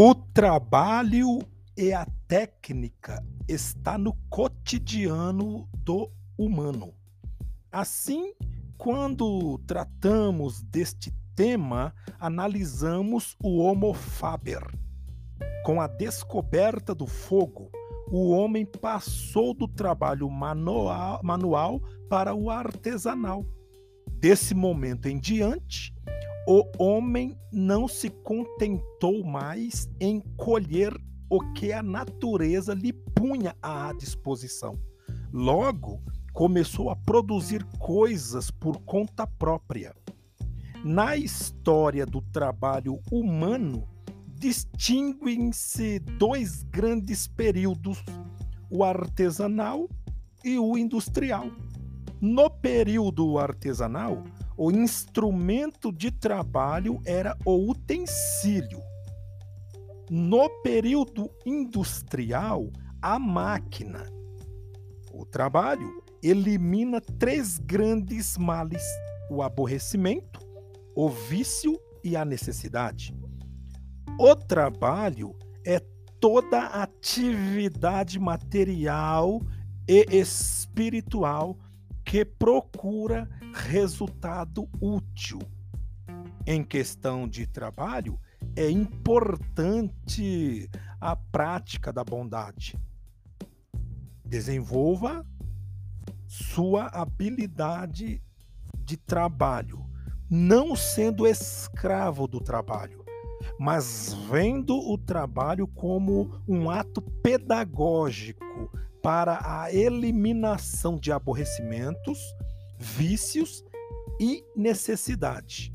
O trabalho e a técnica está no cotidiano do humano. Assim, quando tratamos deste tema, analisamos o Homo faber. Com a descoberta do fogo, o homem passou do trabalho manual, manual para o artesanal. Desse momento em diante, o homem não se contentou mais em colher o que a natureza lhe punha à disposição. Logo, começou a produzir coisas por conta própria. Na história do trabalho humano, distinguem-se dois grandes períodos, o artesanal e o industrial. No período artesanal, o instrumento de trabalho era o utensílio. No período industrial, a máquina. O trabalho elimina três grandes males: o aborrecimento, o vício e a necessidade. O trabalho é toda atividade material e espiritual que procura resultado útil. Em questão de trabalho, é importante a prática da bondade. Desenvolva sua habilidade de trabalho, não sendo escravo do trabalho, mas vendo o trabalho como um ato pedagógico para a eliminação de aborrecimentos, vícios e necessidade.